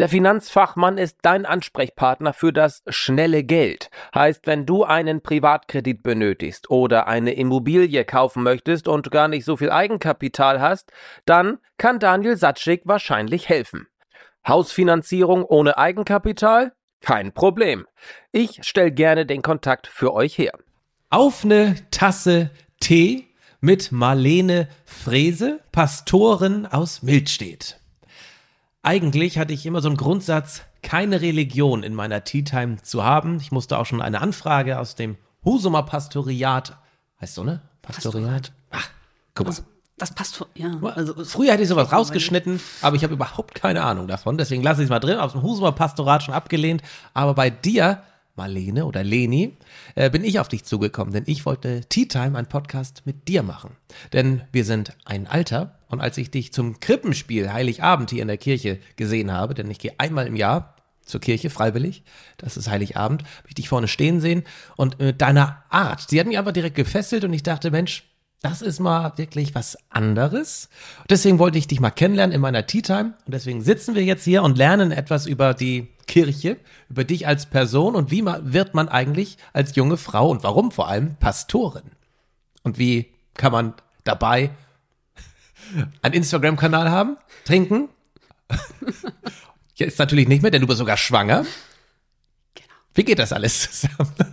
Der Finanzfachmann ist dein Ansprechpartner für das schnelle Geld. Heißt, wenn du einen Privatkredit benötigst oder eine Immobilie kaufen möchtest und gar nicht so viel Eigenkapital hast, dann kann Daniel Satschik wahrscheinlich helfen. Hausfinanzierung ohne Eigenkapital? Kein Problem. Ich stelle gerne den Kontakt für euch her. Auf eine Tasse Tee mit Marlene Frese, Pastorin aus Mildstedt. Eigentlich hatte ich immer so einen Grundsatz, keine Religion in meiner Tea Time zu haben. Ich musste auch schon eine Anfrage aus dem Husumer Pastoriat, heißt so, ne? Pastoriat? Ach, guck mal. Also, das passt ja. Also, Früher hätte ich sowas rausgeschnitten, aber ich habe überhaupt keine Ahnung davon. Deswegen lasse ich es mal drin. Aus dem Husumer Pastorat schon abgelehnt. Aber bei dir, Marlene oder Leni, äh, bin ich auf dich zugekommen, denn ich wollte Tea Time, einen Podcast mit dir machen. Denn wir sind ein Alter und als ich dich zum Krippenspiel Heiligabend hier in der Kirche gesehen habe, denn ich gehe einmal im Jahr zur Kirche freiwillig, das ist Heiligabend, habe ich dich vorne stehen sehen und mit deiner Art, sie hat mich einfach direkt gefesselt und ich dachte, Mensch, das ist mal wirklich was anderes. Deswegen wollte ich dich mal kennenlernen in meiner Tea Time. Und deswegen sitzen wir jetzt hier und lernen etwas über die Kirche, über dich als Person und wie wird man eigentlich als junge Frau und warum vor allem Pastorin? Und wie kann man dabei einen Instagram-Kanal haben, trinken? Jetzt natürlich nicht mehr, denn du bist sogar schwanger. Wie geht das alles zusammen?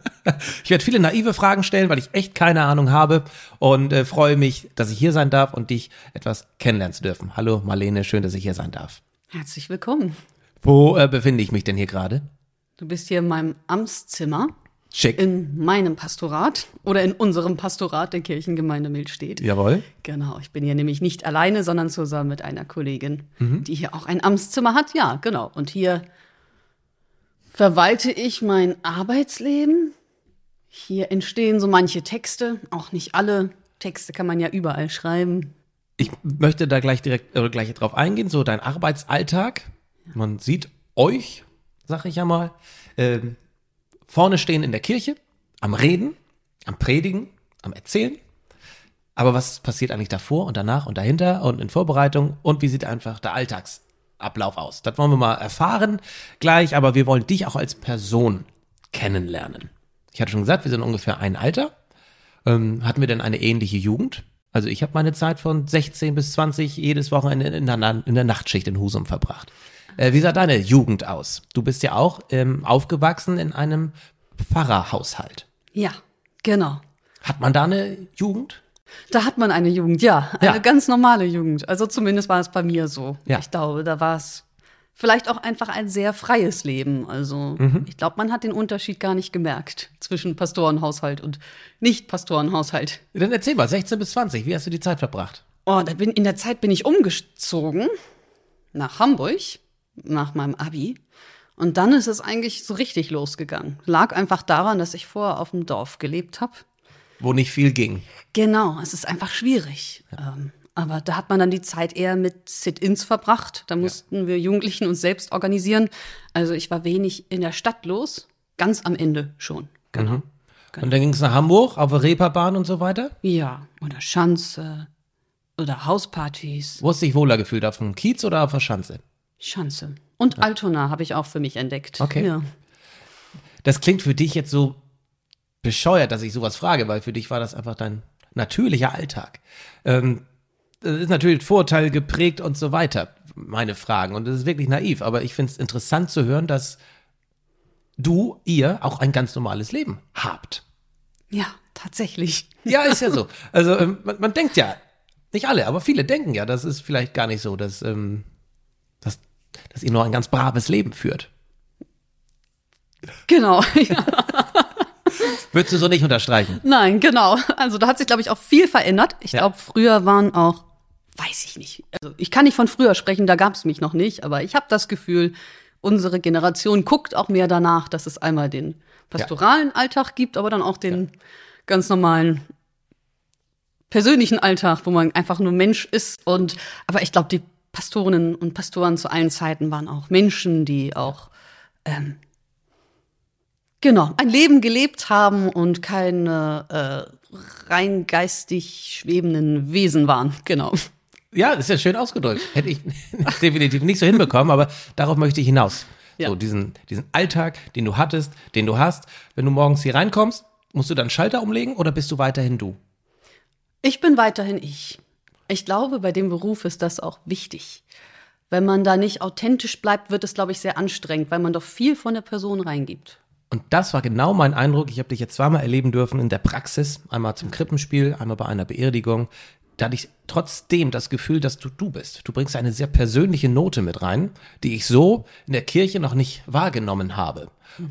Ich werde viele naive Fragen stellen, weil ich echt keine Ahnung habe und äh, freue mich, dass ich hier sein darf und dich etwas kennenlernen zu dürfen. Hallo Marlene, schön, dass ich hier sein darf. Herzlich willkommen. Wo äh, befinde ich mich denn hier gerade? Du bist hier in meinem Amtszimmer Schick. in meinem Pastorat oder in unserem Pastorat der Kirchengemeinde Mildstedt. Jawohl. Genau, ich bin hier nämlich nicht alleine, sondern zusammen mit einer Kollegin, die hier auch ein Amtszimmer hat. Ja, genau. Und hier verwalte ich mein Arbeitsleben. Hier entstehen so manche Texte, auch nicht alle. Texte kann man ja überall schreiben. Ich möchte da gleich direkt äh, gleich drauf eingehen, so dein Arbeitsalltag. Man sieht euch, sag ich ja mal, ähm, vorne stehen in der Kirche, am Reden, am Predigen, am Erzählen. Aber was passiert eigentlich davor und danach und dahinter und in Vorbereitung und wie sieht einfach der Alltagsablauf aus? Das wollen wir mal erfahren gleich, aber wir wollen dich auch als Person kennenlernen. Ich hatte schon gesagt, wir sind ungefähr ein Alter. Ähm, hatten wir denn eine ähnliche Jugend? Also ich habe meine Zeit von 16 bis 20 jedes Wochenende in der, in der Nachtschicht in Husum verbracht. Äh, wie sah deine Jugend aus? Du bist ja auch ähm, aufgewachsen in einem Pfarrerhaushalt. Ja, genau. Hat man da eine Jugend? Da hat man eine Jugend, ja. Eine Ja. ganz normale Jugend. Also zumindest war es bei mir so. Ja. Ich glaube, da war es vielleicht auch einfach ein sehr freies Leben. Also Mhm. ich glaube, man hat den Unterschied gar nicht gemerkt zwischen Pastorenhaushalt und Nicht-Pastorenhaushalt. Dann erzähl mal, 16 bis 20, wie hast du die Zeit verbracht? Oh, da bin, in der Zeit bin ich umgezogen nach Hamburg, nach meinem Abi. Und dann ist es eigentlich so richtig losgegangen. Lag einfach daran, dass ich vorher auf dem Dorf gelebt habe. Wo nicht viel ging. Genau, es ist einfach schwierig. Ähm, aber da hat man dann die Zeit eher mit Sit-ins verbracht. Da mussten wir Jugendlichen uns selbst organisieren. Also ich war wenig in der Stadt los, ganz am Ende schon. Genau. Und dann ging es nach Hamburg, auf der Reeperbahn und so weiter. Ja, oder Schanze oder Hauspartys, Wo hast du dich wohler gefühlt, auf dem Kiez oder auf der Schanze? Schanze. Und Altona habe ich auch für mich entdeckt. Okay. Ja. Das klingt für dich jetzt so bescheuert, dass ich sowas frage, weil für dich war das einfach dein natürlicher Alltag. Ähm, das ist natürlich Vorurteil geprägt und so weiter, meine Fragen. Und das ist wirklich naiv, aber ich finde es interessant zu hören, dass du, ihr auch ein ganz normales Leben habt. ja, tatsächlich. Ja, ist ja so. Also ähm, man, man denkt ja, nicht alle, aber viele denken ja, das ist vielleicht gar nicht so, dass, ähm, dass, dass ihr nur ein ganz braves Leben führt. Genau. Ja. Würdest du so nicht unterstreichen? Nein, genau. Also da hat sich, glaube ich, auch viel verändert. Ich Ja. glaube, früher waren auch, weiß ich nicht. Also ich kann nicht von früher sprechen, da gab es mich noch nicht, aber ich habe das Gefühl, unsere Generation guckt auch mehr danach, dass es einmal den pastoralen Alltag gibt, aber dann auch den ganz normalen persönlichen Alltag, wo man einfach nur Mensch ist. Und aber ich glaube, die Pastorinnen und Pastoren zu allen Zeiten waren auch Menschen, die auch ähm, genau ein Leben gelebt haben und keine äh, rein geistig schwebenden Wesen waren. Genau. Ja, ist ja schön ausgedrückt. Hätte ich definitiv nicht so hinbekommen, aber darauf möchte ich hinaus. Ja. So diesen, diesen Alltag, den du hattest, den du hast. Wenn du morgens hier reinkommst, musst du dann Schalter umlegen oder bist du weiterhin du? Ich bin weiterhin ich. Ich glaube, bei dem Beruf ist das auch wichtig. Wenn man da nicht authentisch bleibt, wird es, glaube ich, sehr anstrengend, weil man doch viel von der Person reingibt. Und das war genau mein Eindruck. Ich habe dich jetzt zweimal erleben dürfen in der Praxis. Einmal zum Krippenspiel, einmal bei einer Beerdigung. Da hatte ich trotzdem das Gefühl, dass du du bist. Du bringst eine sehr persönliche Note mit rein, die ich so in der Kirche noch nicht wahrgenommen habe.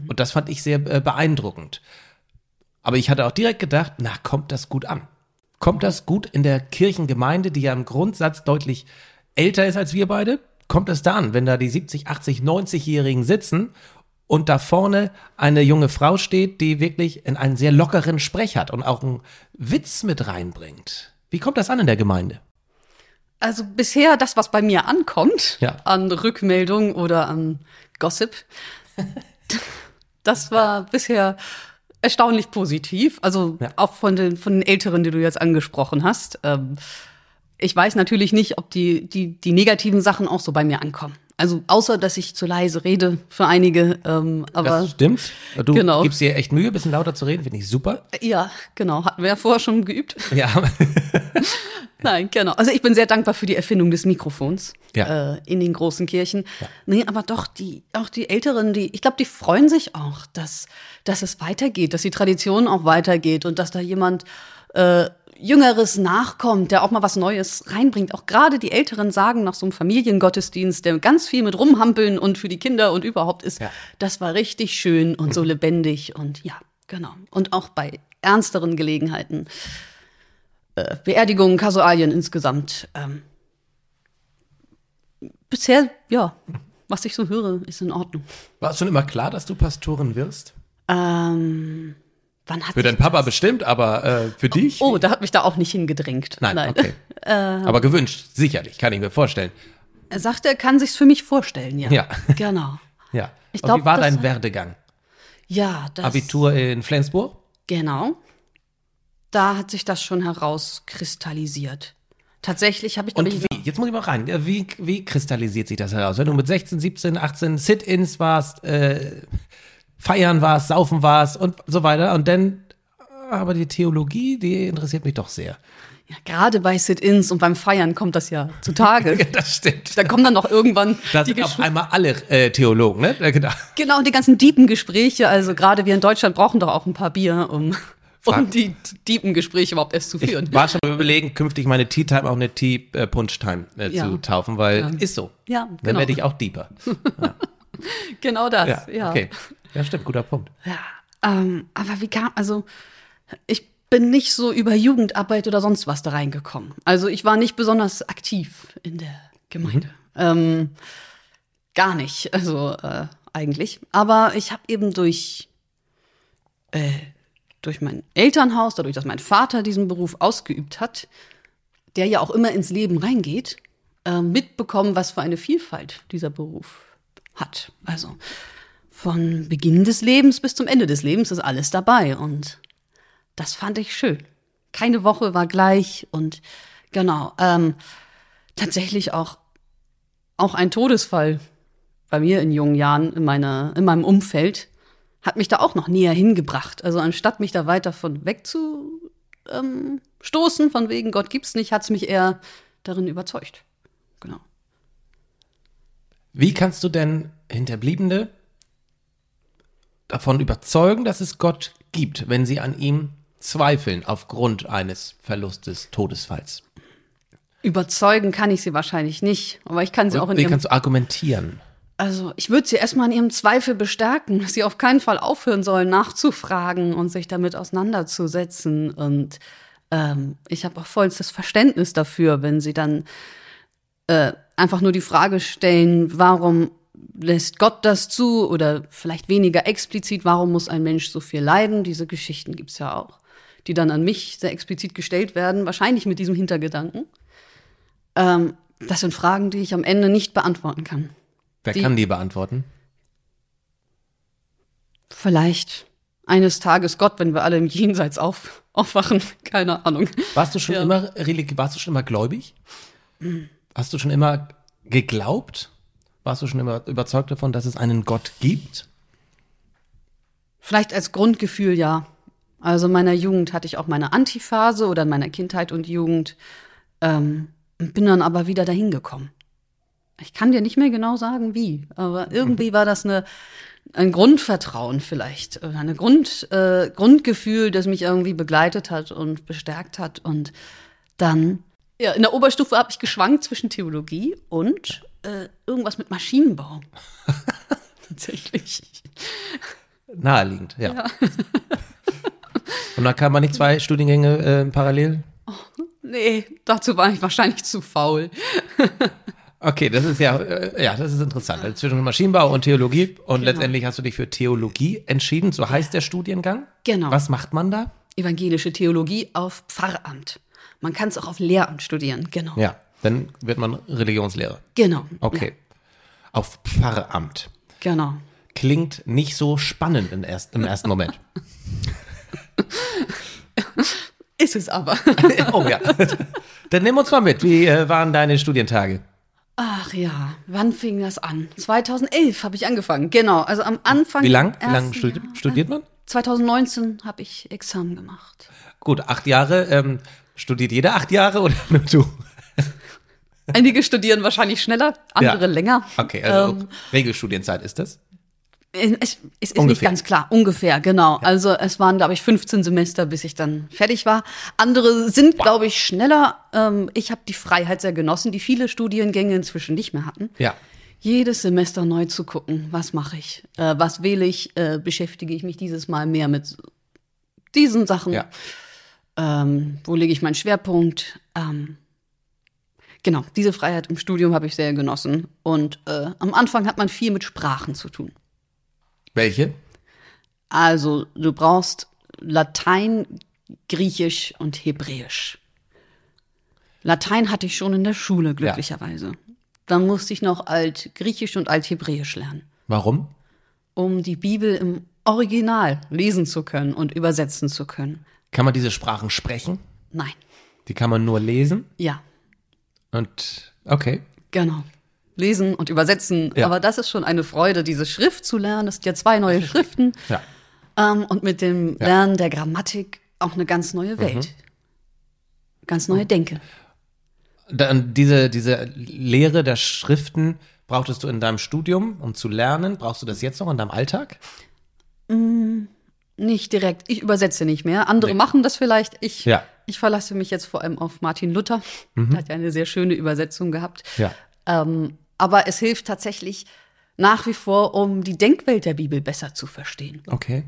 Und das fand ich sehr äh, beeindruckend. Aber ich hatte auch direkt gedacht, na, kommt das gut an? Kommt das gut in der Kirchengemeinde, die ja im Grundsatz deutlich älter ist als wir beide? Kommt es da an, wenn da die 70, 80, 90-Jährigen sitzen und da vorne eine junge Frau steht, die wirklich in einen sehr lockeren Sprech hat und auch einen Witz mit reinbringt? Wie kommt das an in der Gemeinde? Also bisher das, was bei mir ankommt, Ja. an Rückmeldung oder an Gossip, das war bisher erstaunlich positiv. Also Ja. auch von den, von den Älteren, die du jetzt angesprochen hast. Ähm, ich weiß natürlich nicht, ob die, die, die negativen Sachen auch so bei mir ankommen. Also außer, dass ich zu leise rede für einige. Ähm, aber Das stimmt. Du Genau. gibst dir echt Mühe, ein bisschen lauter zu reden, finde ich super. ja, genau, hatten wir ja vorher schon geübt. Ja, Nein, genau. Also ich bin sehr dankbar für die Erfindung des Mikrofons Ja. äh, in den großen Kirchen. Nee, aber doch, die, auch die Älteren, die, ich glaube, die freuen sich auch, dass, dass es weitergeht, dass die Tradition auch weitergeht und dass da jemand äh, Jüngeres nachkommt, der auch mal was Neues reinbringt. Auch gerade die Älteren sagen nach so einem Familiengottesdienst, der ganz viel mit rumhampeln und für die Kinder und überhaupt ist, Ja. das war richtig schön und so lebendig und ja, genau. Und auch bei ernsteren Gelegenheiten. Äh, Beerdigungen, Kasualien insgesamt. Ähm, bisher, ja, was ich so höre, ist in Ordnung. war es schon immer klar, dass du Pastorin wirst? Ähm, wann hat Für deinen Papa bestimmt, aber äh, für dich? Oh, da hat mich da auch nicht hingedrängt. Nein, okay. aber gewünscht, sicherlich, kann ich mir vorstellen. Er sagte, er kann sich's für mich vorstellen, ja. Ja. Genau. Ja. Ich glaub, wie war das- dein Werdegang? Ja, das. Abitur in Flensburg? Genau. Da hat sich das schon herauskristallisiert. Tatsächlich habe ich, Und wie? Jetzt muss ich mal rein. Wie, wie kristallisiert sich das heraus? Wenn du mit 16, 17, 18 Sit-ins warst, äh, feiern warst, saufen warst und so weiter und dann, aber die Theologie, die interessiert mich doch sehr. ja, gerade bei Sit-ins und beim Feiern kommt das ja zutage. Das stimmt. Da kommen dann noch irgendwann Da die sind auf einmal alle äh, Theologen, ne? Ja, Genau. Genau, die ganzen diepen Gespräche. Also gerade wir in Deutschland brauchen doch auch ein paar Bier, um, um Frag- die diepen Gespräche überhaupt erst zu führen. Ich war schon überlegen, künftig meine Tea Time auch eine Tea äh, Punch Time äh, Ja. zu taufen, weil Ja. ist so. Ja, Dann genau. werde ich auch deeper. Genau das, Ja, ja. okay. Ja, stimmt, guter Punkt. Ja, ähm, aber wie kam, also ich bin nicht so über Jugendarbeit oder sonst was da reingekommen. Also ich war nicht besonders aktiv in der Gemeinde. Ähm, gar nicht, also äh, eigentlich. Aber ich habe eben durch, äh, durch mein Elternhaus, dadurch, dass mein Vater diesen Beruf ausgeübt hat, der ja auch immer ins Leben reingeht, äh, mitbekommen, was für eine Vielfalt dieser Beruf hat. Also von Beginn des Lebens bis zum Ende des Lebens ist alles dabei und das fand ich schön. Keine Woche war gleich und genau, ähm, tatsächlich auch, auch ein Todesfall bei mir in jungen Jahren in, meiner, in meinem Umfeld hat mich da auch noch näher hingebracht. Also anstatt mich da weiter von weg zu ähm, stoßen, von wegen Gott gibt's nicht, hat's mich eher darin überzeugt. Genau. Wie kannst du denn Hinterbliebene davon überzeugen, dass es Gott gibt, wenn sie an ihm zweifeln aufgrund eines Verlustes, Todesfalls? Überzeugen kann ich sie wahrscheinlich nicht, aber ich kann sie auch in Wie ihrem kannst du argumentieren? Also, ich würde sie erstmal in ihrem Zweifel bestärken, dass sie auf keinen Fall aufhören sollen, nachzufragen und sich damit auseinanderzusetzen. Und ähm, ich habe auch vollstes Verständnis dafür, wenn sie dann äh, einfach nur die Frage stellen, warum lässt Gott das zu? Oder vielleicht weniger explizit, warum muss ein Mensch so viel leiden? Diese Geschichten gibt's ja auch. die dann an mich sehr explizit gestellt werden, wahrscheinlich mit diesem Hintergedanken. Ähm, das sind Fragen, die ich am Ende nicht beantworten kann. Wer Die- kann die beantworten? Vielleicht eines Tages Gott, wenn wir alle im Jenseits auf, aufwachen. Keine Ahnung. Warst du schon Ja. immer warst du schon immer gläubig? Hast du schon immer geglaubt? Warst du schon immer überzeugt davon, dass es einen Gott gibt? Vielleicht als Grundgefühl ja. Also in meiner Jugend hatte ich auch meine Antiphase oder in meiner Kindheit und Jugend. Ähm, bin dann aber wieder dahin gekommen. Ich kann dir nicht mehr genau sagen, wie, aber irgendwie war das eine, ein Grundvertrauen vielleicht oder eine Grund, äh, Grundgefühl, das mich irgendwie begleitet hat und bestärkt hat. Und dann, ja, in der Oberstufe habe ich geschwankt zwischen Theologie und äh, irgendwas mit Maschinenbau. Tatsächlich. Naheliegend, ja. Und dann kann man nicht zwei Studiengänge äh, parallel? Nee, dazu war ich wahrscheinlich zu faul. Okay, das ist ja, äh, ja, das ist interessant. Also zwischen Maschinenbau und Theologie und letztendlich hast du dich für Theologie entschieden. So heißt der Studiengang. Genau. Was macht man da? Evangelische Theologie auf Pfarramt. Man kann es auch auf Lehramt studieren, genau. Ja, dann wird man Religionslehrer. Genau. Okay. Auf Pfarramt. Genau. Klingt nicht so spannend im ersten, im ersten Moment. Ist es aber. oh ja. Dann nimm uns mal mit. Wie äh, waren deine Studientage? Ach ja, wann fing das an? 2011 habe ich angefangen. Genau, also am Anfang. Wie lang? Wie lang studi Jahr. studiert man? 2019 habe ich Examen gemacht. Gut, acht Jahre. Ähm, studiert jeder acht Jahre oder nur du? Einige studieren wahrscheinlich schneller, andere Ja. länger. Okay, also Ähm, Regelstudienzeit ist das? Es, es ist nicht Ungefähr. ganz klar, ungefähr, genau. Also es waren, glaube ich, 15 Semester, bis ich dann fertig war. Andere sind, glaube ich, schneller. Ähm, ich habe die Freiheit sehr genossen, die viele Studiengänge inzwischen nicht mehr hatten. Ja. Jedes Semester neu zu gucken, was mache ich, äh, was wähle ich, äh, beschäftige ich mich dieses Mal mehr mit diesen Sachen. Ja. Ähm, wo lege ich meinen Schwerpunkt? Ähm, genau, diese Freiheit im Studium habe ich sehr genossen. Und äh, am Anfang hat man viel mit Sprachen zu tun. Welche? Also, du brauchst Latein, Griechisch und Hebräisch. Latein hatte ich schon in der Schule, glücklicherweise. Dann musste ich noch Altgriechisch und Althebräisch lernen, Warum? um die Bibel im Original lesen zu können und übersetzen zu können. Kann man diese Sprachen sprechen? Nein. Die kann man nur lesen? Ja, Und okay. genau. Lesen und übersetzen. Ja. Aber das ist schon eine Freude, diese Schrift zu lernen. Es sind ja zwei neue Schriften. Ja. Ähm, und mit dem Ja. Lernen der Grammatik auch eine ganz neue Welt. Ganz neue Denke. Dann diese, diese Lehre der Schriften brauchtest du in deinem Studium, um zu lernen. Brauchst du das jetzt noch in deinem Alltag? Nicht direkt. Ich übersetze nicht mehr. Andere Nee. machen das vielleicht. Ich, Ja. ich verlasse mich jetzt vor allem auf Martin Luther. Der hat ja eine sehr schöne Übersetzung gehabt. Ja. Ähm, aber es hilft tatsächlich nach wie vor, um die Denkwelt der Bibel besser zu verstehen. Okay.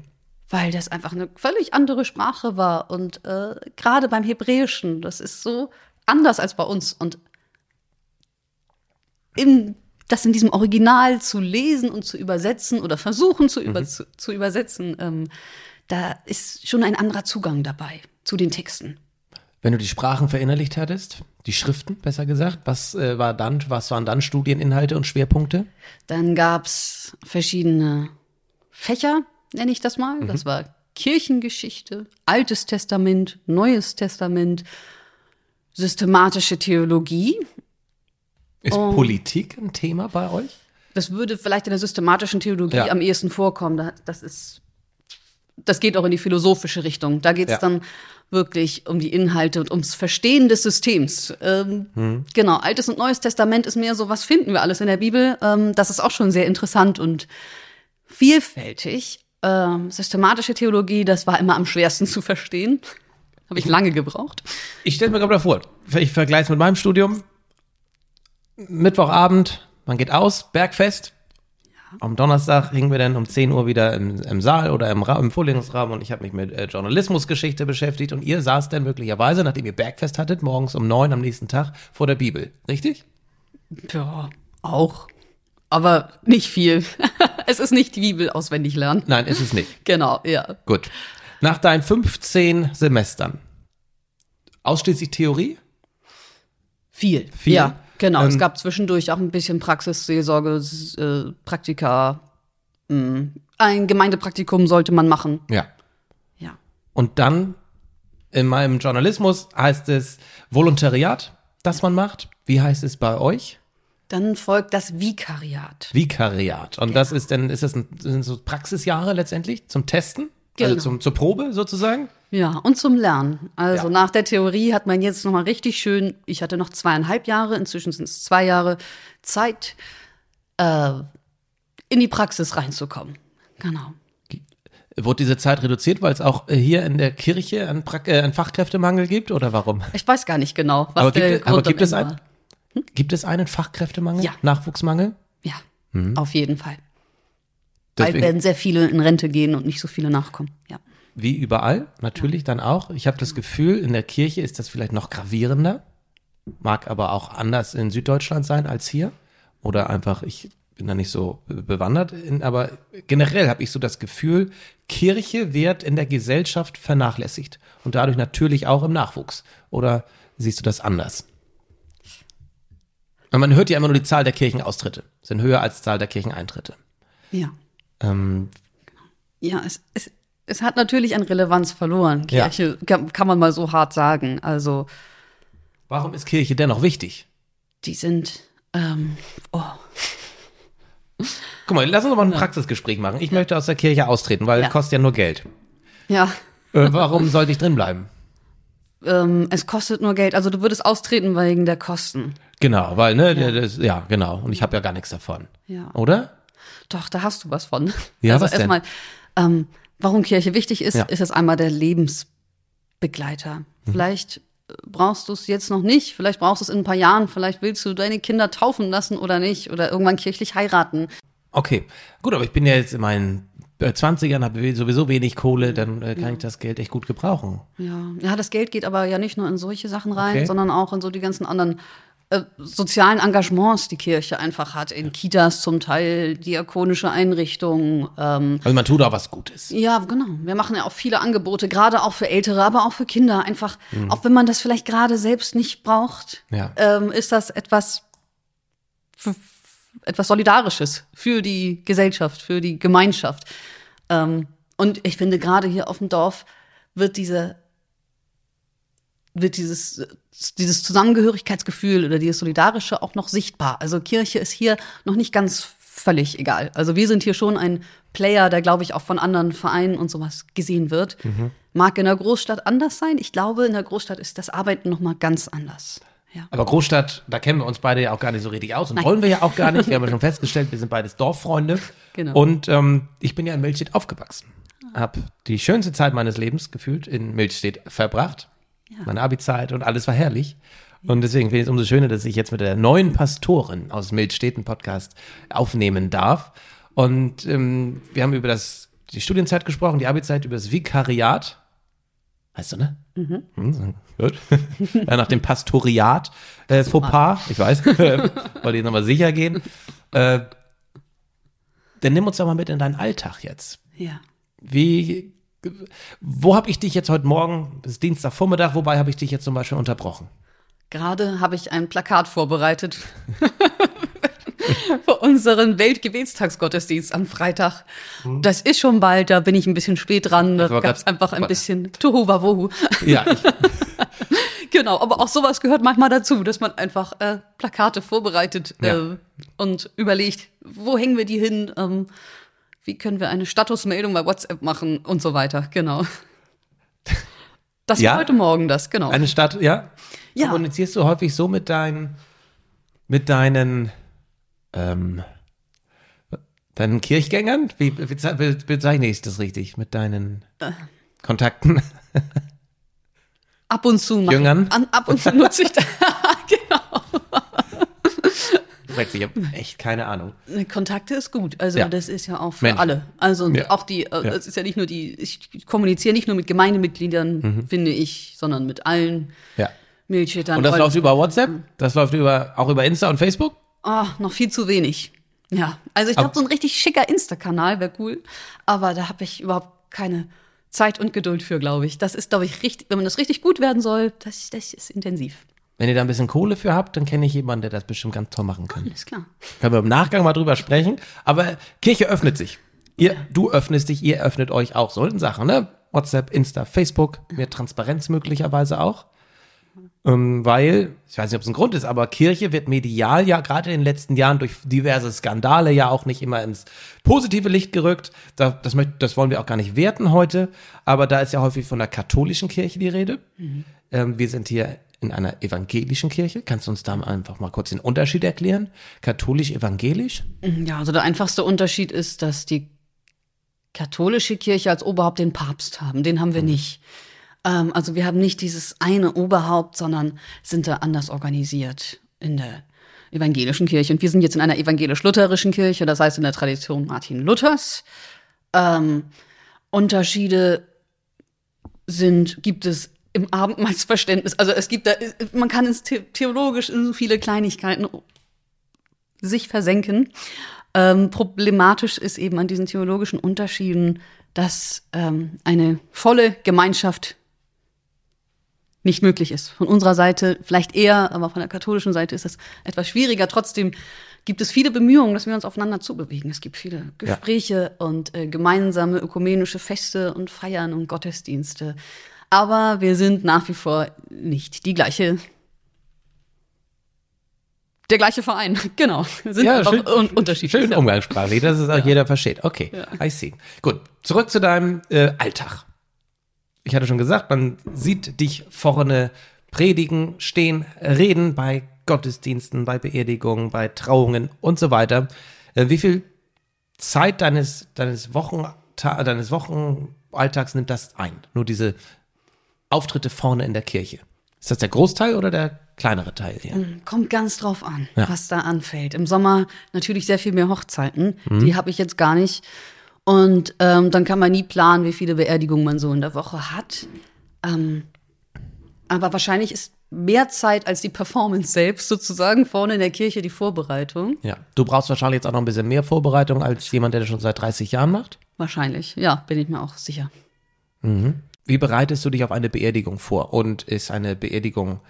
Weil das einfach eine völlig andere Sprache war. Und äh, gerade beim Hebräischen, das ist so anders als bei uns. Und in, das in diesem Original zu lesen und zu übersetzen oder versuchen zu, über, zu, zu übersetzen, ähm, da ist schon ein anderer Zugang dabei zu den Texten. Wenn du die Sprachen verinnerlicht hattest, die Schriften besser gesagt, was äh, war dann, was waren dann Studieninhalte und Schwerpunkte? Dann gab's verschiedene Fächer, nenne ich das mal. Das war Kirchengeschichte, Altes Testament, Neues Testament, systematische Theologie. Ist Oh. Politik ein Thema bei euch? Das würde vielleicht in der systematischen Theologie Ja. am ehesten vorkommen. Da- Das ist, das geht auch in die philosophische Richtung. Da geht's Ja. dann wirklich um die Inhalte und ums Verstehen des Systems. Ähm, Hm. Genau, Altes und Neues Testament ist mehr so, was finden wir alles in der Bibel. Ähm, das ist auch schon sehr interessant und vielfältig. Ähm, systematische Theologie, das war immer am schwersten zu verstehen. Habe ich lange gebraucht. Ich stelle mir gerade vor, ich vergleiche es mit meinem Studium. Mittwochabend, man geht aus, Bergfest. Am Donnerstag hingen wir dann um 10 Uhr wieder im, im Saal oder im, Ra im Vorlesungsraum und ich habe mich mit äh, Journalismusgeschichte beschäftigt und ihr saßt dann möglicherweise, nachdem ihr Bergfest hattet, morgens um 9 am nächsten Tag vor der Bibel. Richtig? Ja, auch. Aber nicht viel. es ist nicht die Bibel auswendig lernen. Nein, ist es nicht. Genau, ja. Gut. Nach deinen 15 Semestern, ausschließlich Theorie? Viel. Viel? Ja, genau. Ähm, es gab zwischendurch auch ein bisschen Praxis, Seelsorge, S- äh, Praktika. mh. Ein Gemeindepraktikum sollte man machen. Ja. Ja. Und dann in meinem Journalismus heißt es Volontariat, das man macht. Wie heißt es bei euch? Dann folgt das Vikariat. Vikariat. Und das ist dann, ist das ein, sind so Praxisjahre letztendlich zum Testen? Also Genau. zum, zur Probe sozusagen? Ja, und zum Lernen. Also Ja. nach der Theorie hat man jetzt nochmal richtig schön, ich hatte noch zweieinhalb Jahre, inzwischen sind es zwei Jahre Zeit, äh, in die Praxis reinzukommen. Genau. Wurde diese Zeit reduziert, weil es auch äh, hier in der Kirche einen, Prak äh, einen Fachkräftemangel gibt oder warum? Ich weiß gar nicht genau, was Aber der gibt, Grund aber gibt es einen? war. Gibt es einen Fachkräftemangel? Ja. Nachwuchsmangel? Ja, Mhm. auf jeden Fall. Bald Deswegen- werden sehr viele in Rente gehen und nicht so viele nachkommen. Ja. Wie überall, natürlich dann auch. Ich habe das Gefühl, in der Kirche ist das vielleicht noch gravierender. Mag aber auch anders in Süddeutschland sein als hier. Oder einfach, ich bin da nicht so be- bewandert. In, aber generell habe ich so das Gefühl, Kirche wird in der Gesellschaft vernachlässigt. Und dadurch natürlich auch im Nachwuchs. Oder siehst du das anders? Man hört ja immer nur die Zahl der Kirchenaustritte. Sind höher als die Zahl der Kircheneintritte. Ja. Ähm, Ja, es, es, es hat natürlich an Relevanz verloren. Ja. Kirche kann, kann man mal so hart sagen. Also, warum ist Kirche dennoch wichtig? die sind, ähm, oh, Guck mal, lass uns doch mal ein Praxisgespräch machen. Ich möchte aus der Kirche austreten, weil Ja. es kostet ja nur Geld. ja, Äh, warum sollte ich drin bleiben? ähm, es kostet nur Geld. Also du würdest austreten wegen der Kosten. Genau, weil, ne, ja, das, ja genau. Und ich habe ja gar nichts davon. Ja. Oder? Doch, da hast du was von. Ja, also was denn? erstmal, ähm, warum Kirche wichtig ist, Ja. ist es einmal der Lebensbegleiter. Mhm. Vielleicht äh, brauchst du es jetzt noch nicht, vielleicht brauchst du es in ein paar Jahren, vielleicht willst du deine Kinder taufen lassen oder nicht oder irgendwann kirchlich heiraten. Okay, gut, aber ich bin ja jetzt in meinen äh, 20ern, habe sowieso wenig Kohle, dann äh, kann ich das Geld echt gut gebrauchen. Ja. ja, das Geld geht aber ja nicht nur in solche Sachen rein, Okay. sondern auch in so die ganzen anderen äh, sozialen Engagements, die Kirche einfach hat. In Kitas zum Teil, diakonische Einrichtungen. Ähm, Also man tut auch was Gutes. ja, genau. Wir machen ja auch viele Angebote, gerade auch für Ältere, aber auch für Kinder. Einfach, auch wenn man das vielleicht gerade selbst nicht braucht, Ja. ähm, ist das etwas, etwas Solidarisches für die Gesellschaft, für die Gemeinschaft. Ähm, und ich finde, gerade hier auf dem Dorf wird diese wird dieses, dieses Zusammengehörigkeitsgefühl oder dieses Solidarische auch noch sichtbar. Also Kirche ist hier noch nicht ganz völlig egal. Also wir sind hier schon ein Player, der, glaube ich, auch von anderen Vereinen und sowas gesehen wird. Mag in der Großstadt anders sein. Ich glaube, in der Großstadt ist das Arbeiten noch mal ganz anders. Ja. Aber Großstadt, da kennen wir uns beide ja auch gar nicht so richtig aus und Nein. wollen wir ja auch gar nicht. Wir haben ja schon festgestellt, wir sind beides Dorffreunde. Genau. Und ähm, ich bin ja in Milchstedt aufgewachsen. Hab die schönste Zeit meines Lebens gefühlt in Milchstedt verbracht. Meine Abi-Zeit und alles war herrlich. Und deswegen finde ich es umso schöner, dass ich jetzt mit der neuen Pastorin aus Milchstedt einen Podcast aufnehmen darf. Und ähm, wir haben über das, die Studienzeit gesprochen, die Abi-Zeit, über das Vikariat. Weißt du, ne? Mhm. Gut. ja, nach dem Pastoriat, äh, Fauxpas, ich weiß, wollte ich nochmal sicher gehen. Äh, dann nimm uns doch mal mit in deinen Alltag jetzt. Ja. Wie, wo habe ich dich jetzt heute Morgen, ist Dienstagvormittag, wobei habe ich dich jetzt zum Beispiel unterbrochen? Gerade habe ich ein Plakat vorbereitet für unseren Weltgebetstagsgottesdienst am Freitag. Das ist schon bald, da bin ich ein bisschen spät dran. Da gab es einfach ein bisschen Tohuwabohu. Ja, ich, Genau, aber auch sowas gehört manchmal dazu, dass man einfach äh, Plakate vorbereitet Ja. äh, und überlegt, wo hängen wir die hin, ähm, wie können wir eine Statusmeldung bei WhatsApp machen und so weiter. Genau. Das Ja? war heute Morgen das, genau. eine Stadt, ja? Ja. Kommunizierst du häufig so mit deinen, mit deinen, ähm, deinen Kirchgängern? Wie, wie ze- wie bezeichne ich das richtig? Mit deinen Äh. Kontakten? ab und zu Jüngern? An, ab und zu nutze ich da. Genau. Ich habe echt keine Ahnung. Kontakte ist gut. Also Ja. das ist ja auch für Mensch. alle. Also Ja. auch die, äh, Ja. es ist ja nicht nur die, ich kommuniziere nicht nur mit Gemeindemitgliedern, Mhm. finde ich, sondern mit allen Ja. Milchschädern. Und das läuft über WhatsApp? Das läuft über, auch über Insta und Facebook? Ah, noch viel zu wenig. Ja, also ich glaube, so ein richtig schicker Insta-Kanal wäre cool, aber da habe ich überhaupt keine Zeit und Geduld für, glaube ich. Das ist, glaube ich, richtig, wenn man das richtig gut werden soll, das, das ist intensiv. Wenn ihr da ein bisschen Kohle für habt, dann kenne ich jemanden, der das bestimmt ganz toll machen kann. Alles klar. Können wir im Nachgang mal drüber sprechen. Aber Kirche öffnet sich. Ihr, du öffnest dich, ihr öffnet euch auch. So in Sachen, ne? WhatsApp, Insta, Facebook, mehr Transparenz möglicherweise auch. Ähm, weil, ich weiß nicht, ob es ein Grund ist, aber Kirche wird medial ja gerade in den letzten Jahren durch diverse Skandale ja auch nicht immer ins positive Licht gerückt. Da, das, das wollen wir auch gar nicht werten heute, aber da ist ja häufig von der katholischen Kirche die Rede. Ähm, wir sind hier in einer evangelischen Kirche. Kannst du uns da einfach mal kurz den Unterschied erklären? Katholisch-evangelisch? Ja, also der einfachste Unterschied ist, dass die katholische Kirche als Oberhaupt den Papst haben. Den haben wir nicht. Ähm, also wir haben nicht dieses eine Oberhaupt, sondern sind da anders organisiert in der evangelischen Kirche. Und wir sind jetzt in einer evangelisch-lutherischen Kirche, das heißt in der Tradition Martin Luthers. Ähm, Unterschiede sind, gibt es im Abendmahlsverständnis. Also es gibt da, man kann ins The theologisch in so viele Kleinigkeiten sich versenken. Ähm, problematisch ist eben an diesen theologischen Unterschieden, dass ähm, eine volle Gemeinschaft nicht möglich ist. Von unserer Seite vielleicht eher, aber von der katholischen Seite ist es etwas schwieriger. Trotzdem gibt es viele Bemühungen, dass wir uns aufeinander zubewegen. Es gibt viele Gespräche ja. und äh, gemeinsame ökumenische Feste und Feiern und Gottesdienste. Aber wir sind nach wie vor nicht die gleiche der gleiche Verein, genau. Wir sind ja, schön, un unterschiedlich. Schön umgangssprachlich, dass es auch ja. jeder versteht. Okay, ja. I see. Gut, zurück zu deinem äh, Alltag. Ich hatte schon gesagt, man sieht dich vorne predigen, stehen, reden bei Gottesdiensten, bei Beerdigungen, bei Trauungen und so weiter. Äh, wie viel Zeit deines, deines, Wochen, deines Wochenalltags nimmt das ein? Nur diese Auftritte vorne in der Kirche. Ist das der Großteil oder der kleinere Teil hier? Kommt ganz drauf an, ja. was da anfällt. Im Sommer natürlich sehr viel mehr Hochzeiten. Mhm. Die habe ich jetzt gar nicht. Und ähm, dann kann man nie planen, wie viele Beerdigungen man so in der Woche hat. Ähm, aber wahrscheinlich ist mehr Zeit als die Performance selbst sozusagen vorne in der Kirche die Vorbereitung. Ja, du brauchst wahrscheinlich jetzt auch noch ein bisschen mehr Vorbereitung als jemand, der das schon seit 30 Jahren macht. Wahrscheinlich, ja, bin ich mir auch sicher. Mhm. Wie bereitest du dich auf eine Beerdigung vor? Und ist eine Beerdigung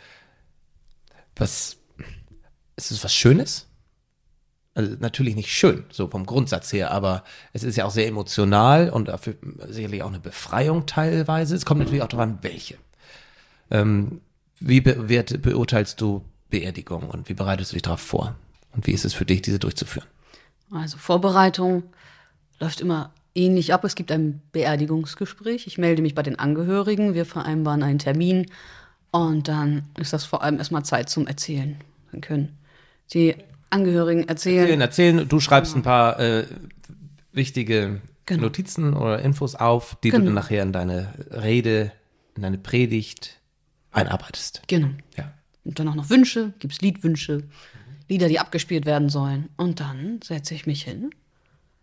was, ist es was Schönes? Also natürlich nicht schön, so vom Grundsatz her, aber es ist ja auch sehr emotional und sicherlich auch eine Befreiung teilweise. Es kommt natürlich auch darauf an, welche. Ähm, wie be beurteilst du Beerdigung und wie bereitest du dich darauf vor? Und wie ist es für dich, diese durchzuführen? Also Vorbereitung läuft immer ähnlich ab. Es gibt ein Beerdigungsgespräch. Ich melde mich bei den Angehörigen. Wir vereinbaren einen Termin. Und dann ist das vor allem erstmal Zeit zum Erzählen. Dann können die Angehörigen erzählen. Erzählen, erzählen. Du schreibst ein paar äh, wichtige genau. Notizen oder Infos auf, die genau. du dann nachher in deine Rede, in deine Predigt einarbeitest. Genau. Ja. Und dann auch noch Wünsche, gibt es Liedwünsche, Lieder, die abgespielt werden sollen. Und dann setze ich mich hin.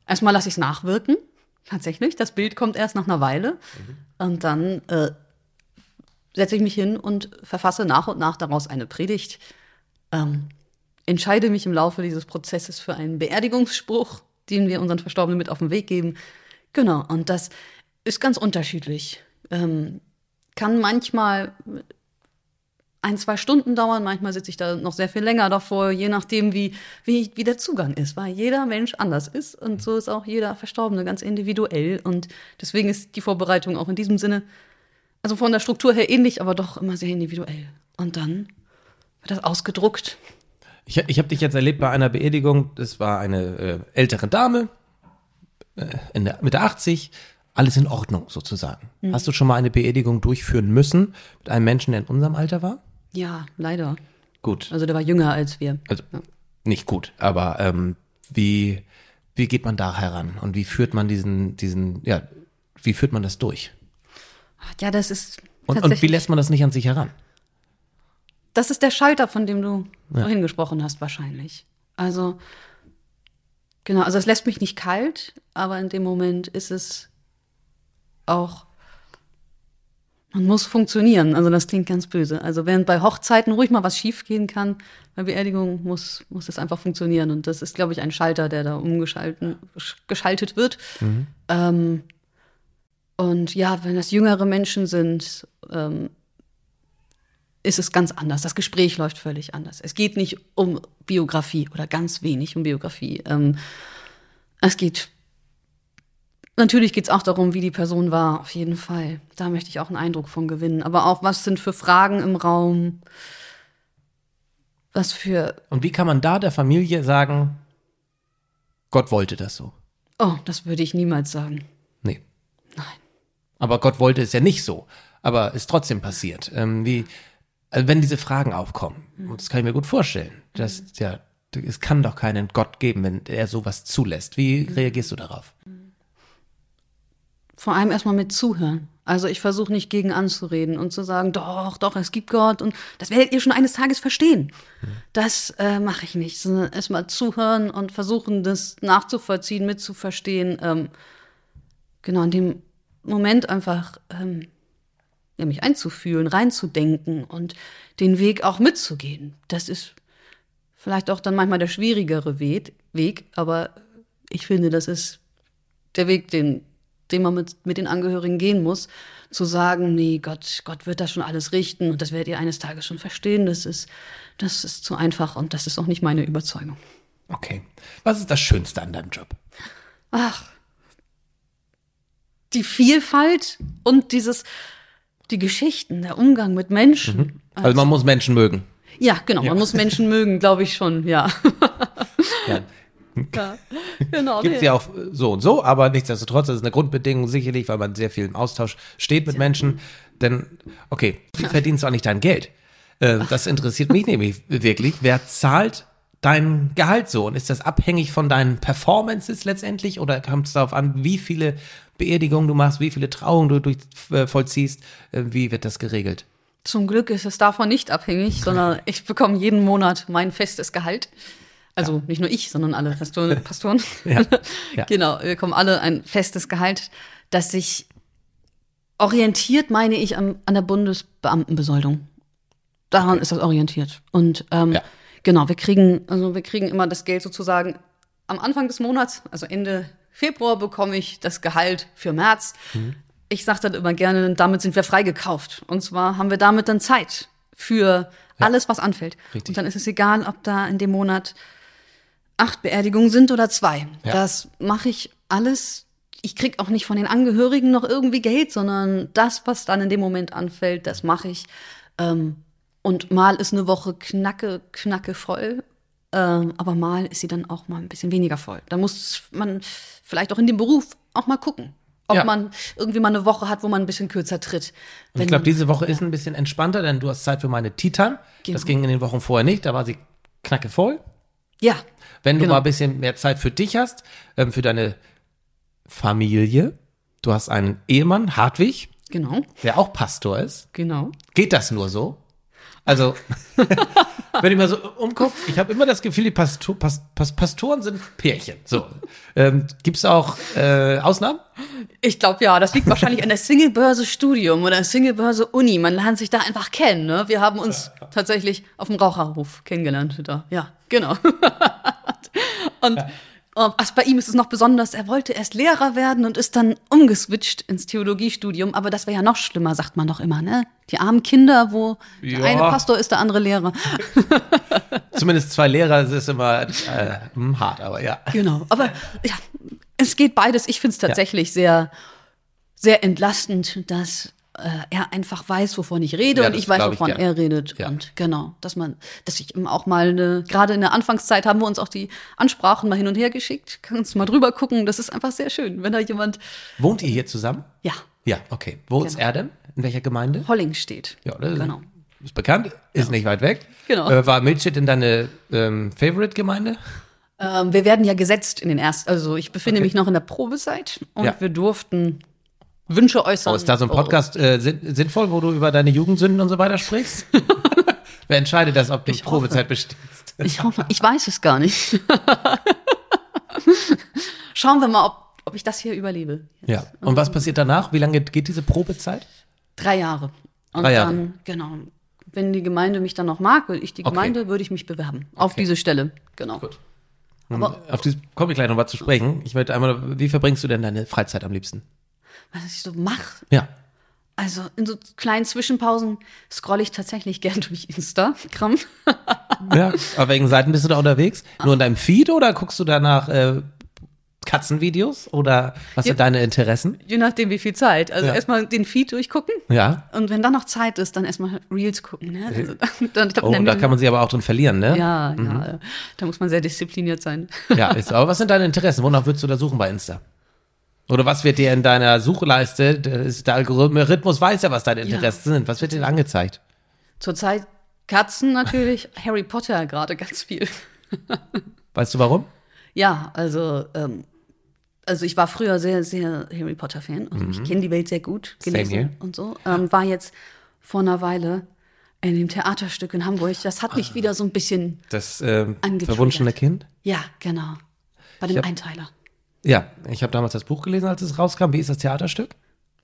Erstmal lasse ich es nachwirken. Tatsächlich, das Bild kommt erst nach einer Weile. Mhm. Und dann äh, setze ich mich hin und verfasse nach und nach daraus eine Predigt. Ähm, entscheide mich im Laufe dieses Prozesses für einen Beerdigungsspruch, den wir unseren Verstorbenen mit auf den Weg geben. Genau, und das ist ganz unterschiedlich. Ähm, kann manchmal ein, zwei Stunden dauern. Manchmal sitze ich da noch sehr viel länger davor, je nachdem, wie, wie, wie der Zugang ist, weil jeder Mensch anders ist und so ist auch jeder Verstorbene ganz individuell. Und deswegen ist die Vorbereitung auch in diesem Sinne, also von der Struktur her ähnlich, aber doch immer sehr individuell. Und dann wird das ausgedruckt. Ich, ich habe dich jetzt erlebt bei einer Beerdigung. Das war eine äh, ältere Dame, äh, in der Mitte 80, alles in Ordnung sozusagen. Mhm. Hast du schon mal eine Beerdigung durchführen müssen mit einem Menschen, der in unserem Alter war? Ja, leider. Gut. Also der war jünger als wir. Also ja. nicht gut, aber ähm, wie, wie geht man da heran und wie führt man diesen, diesen, ja, wie führt man das durch? Ja, das ist. Und, und wie lässt man das nicht an sich heran? Das ist der Schalter, von dem du ja. vorhin gesprochen hast, wahrscheinlich. Also, genau, also es lässt mich nicht kalt, aber in dem Moment ist es auch man muss funktionieren. Also das klingt ganz böse. Also während bei Hochzeiten ruhig mal was schiefgehen kann, bei Beerdigung muss, muss es einfach funktionieren. Und das ist, glaube ich, ein Schalter, der da umgeschaltet geschaltet wird. Mhm. Ähm, Und ja, wenn das jüngere Menschen sind, ähm, ist es ganz anders. Das Gespräch läuft völlig anders. Es geht nicht um Biografie oder ganz wenig um Biografie. Ähm, es geht Natürlich geht es auch darum, wie die Person war, auf jeden Fall. Da möchte ich auch einen Eindruck von gewinnen. Aber auch, was sind für Fragen im Raum? Was für. Und wie kann man da der Familie sagen, Gott wollte das so? Oh, das würde ich niemals sagen. Nee. Nein. Aber Gott wollte es ja nicht so. Aber ist trotzdem passiert. Ähm, wie, also wenn diese Fragen aufkommen, und das kann ich mir gut vorstellen, dass ja, es kann doch keinen Gott geben, wenn er sowas zulässt. Wie reagierst du darauf? Vor allem erstmal mit zuhören. Also ich versuche nicht gegen anzureden und zu sagen, doch, doch, es gibt Gott und das werdet ihr schon eines Tages verstehen. Das äh, mache ich nicht, sondern erstmal zuhören und versuchen, das nachzuvollziehen, mitzuverstehen. Ähm, genau, in dem Moment einfach ähm, ja, mich einzufühlen, reinzudenken und den Weg auch mitzugehen. Das ist vielleicht auch dann manchmal der schwierigere Weg, Weg aber ich finde, das ist der Weg, den den man mit, mit den Angehörigen gehen muss, zu sagen, nee, Gott, Gott wird das schon alles richten und das werdet ihr eines Tages schon verstehen, das ist, das ist zu einfach und das ist auch nicht meine Überzeugung. Okay. Was ist das Schönste an deinem Job? Ach, die Vielfalt und dieses, die Geschichten, der Umgang mit Menschen. Also man muss Menschen mögen. Ja, genau, man muss Menschen mögen, glaube ich schon, ja. Ja. Ja genau. Gibt es ja auch so und so, aber nichtsdestotrotz, das ist eine Grundbedingung sicherlich, weil man sehr viel im Austausch steht mit Menschen. Denn, okay, wie verdienst du eigentlich dein Geld? Äh, das interessiert mich nämlich wirklich. Wer zahlt dein Gehalt so? Und ist das abhängig von deinen Performances letztendlich? Oder kommt es darauf an, wie viele Beerdigungen du machst, wie viele Trauungen du durch, äh, vollziehst? Äh, wie wird das geregelt? Zum Glück ist es davon nicht abhängig, sondern ich bekomme jeden Monat mein festes Gehalt. Also nicht nur ich, sondern alle Pastoren. Pastoren. Ja, ja. Genau, wir bekommen alle ein festes Gehalt, das sich orientiert, meine ich, an, an der Bundesbeamtenbesoldung. Daran ist das orientiert. Und ähm, Ja. genau, wir kriegen, also wir kriegen immer das Geld sozusagen am Anfang des Monats, also Ende Februar bekomme ich das Gehalt für März. Mhm. Ich sage dann immer gerne, damit sind wir freigekauft. Und zwar haben wir damit dann Zeit für alles, was anfällt. Richtig. Und dann ist es egal, ob da in dem Monat acht Beerdigungen sind oder zwei. Ja. Das mache ich alles. Ich krieg auch nicht von den Angehörigen noch irgendwie Geld, sondern das, was dann in dem Moment anfällt, das mache ich. Ähm, und mal ist eine Woche knacke, knacke voll. Ähm, aber mal ist sie dann auch mal ein bisschen weniger voll. Da muss man vielleicht auch in dem Beruf auch mal gucken, ob Ja. man irgendwie mal eine Woche hat, wo man ein bisschen kürzer tritt. Und ich glaube, diese Woche ist ein bisschen entspannter, denn du hast Zeit für meine Time. Genau. Das ging in den Wochen vorher nicht, da war sie knacke voll. Ja, Wenn du Genau. mal ein bisschen mehr Zeit für dich hast, ähm, für deine Familie, du hast einen Ehemann, Hartwig, genau, der auch Pastor ist. genau. Geht das nur so? Also, wenn ich mal so umgucke, ich habe immer das Gefühl, die Pasto Pas Pas Pastoren sind Pärchen. So, ähm, gibt es auch äh, Ausnahmen? Ich glaube ja, das liegt wahrscheinlich an der Singlebörse Studium oder Singlebörse Uni. Man lernt sich da einfach kennen. Ne? Wir haben uns tatsächlich auf dem Raucherhof kennengelernt. Da. Ja, genau. und äh, was bei ihm ist es noch besonders, er wollte erst Lehrer werden und ist dann umgeswitcht ins Theologiestudium. Aber das wäre ja noch schlimmer, sagt man doch immer. Ne? Die armen Kinder, wo Ja. der eine Pastor ist, der andere Lehrer. Zumindest zwei Lehrer, das ist immer äh, hm, hart, aber ja. Genau. Aber ja, es geht beides. Ich finde es tatsächlich sehr, sehr entlastend, dass er einfach weiß, wovon ich rede Ja, und ich weiß, ich wovon gern. er redet. Ja. Und genau, dass man, dass ich ihm auch mal eine, gerade in der Anfangszeit haben wir uns auch die Ansprachen mal hin und her geschickt. Kannst du mal drüber gucken. Das ist einfach sehr schön, wenn da jemand, Wohnt ihr hier zusammen? ja, Ja, okay. Wo ist Genau. er denn? In welcher Gemeinde? Holling steht. Ja, das Genau. ist bekannt, ist nicht weit weg. Genau. Äh, war Milchit in deine ähm, Favorite-Gemeinde? Ähm, wir werden ja gesetzt in den ersten, also ich befinde mich noch in der Probezeit und Ja. wir durften Wünsche äußern. Oh, ist da so ein Podcast äh, sinn sinnvoll, wo du über deine Jugendsünden und so weiter sprichst? Wer entscheidet das, ob du Ich. Probezeit bestehst? Ich hoffe, ich weiß es gar nicht. Schauen wir mal, ob, ob ich das hier überlebe. Ja. Und was passiert danach? Wie lange geht diese Probezeit? Drei Jahre. Und Drei Jahre. dann, genau. Wenn die Gemeinde mich dann noch mag, will ich die Okay. Gemeinde, würde ich mich bewerben. Auf Okay. diese Stelle. Genau. Gut. Aber auf das komme ich gleich noch mal zu sprechen. Ich möchte einmal, wie verbringst du denn deine Freizeit am liebsten? Was ich so mache. Ja. Also in so kleinen Zwischenpausen scrolle ich tatsächlich gern durch Instagram. ja. Auf welchen Seiten bist du da unterwegs? Nur in deinem Feed oder guckst du danach äh, Katzenvideos? Oder was sind deine Interessen? Je nachdem, wie viel Zeit. Also Ja. erstmal den Feed durchgucken. Ja. Und wenn dann noch Zeit ist, dann erstmal Reels gucken. Ne? Also, dann, ich glaub, Oh, da kann man sich aber auch drin verlieren, ne? Ja, ja. Da muss man sehr diszipliniert sein. Ja, ist, aber was sind deine Interessen? Wonach würdest du da suchen bei Insta? Oder was wird dir in deiner Suchleiste, der, Algorithmus weiß ja, was deine Interessen sind. Was wird dir angezeigt? Zurzeit Katzen natürlich, Harry Potter gerade ganz viel. Weißt du warum? Ja, also, ähm, also ich war früher sehr, sehr Harry Potter-Fan. Also Ich kenne die Welt sehr gut, Mhm. Gelesen und so. Ähm, war jetzt vor einer Weile in dem Theaterstück in Hamburg. Das hat Ah. mich wieder so ein bisschen, Das ähm, verwunschene Kind? ja, genau. Bei dem hab- Einteiler. Ja, ich habe damals das Buch gelesen, als es rauskam. Wie ist das Theaterstück?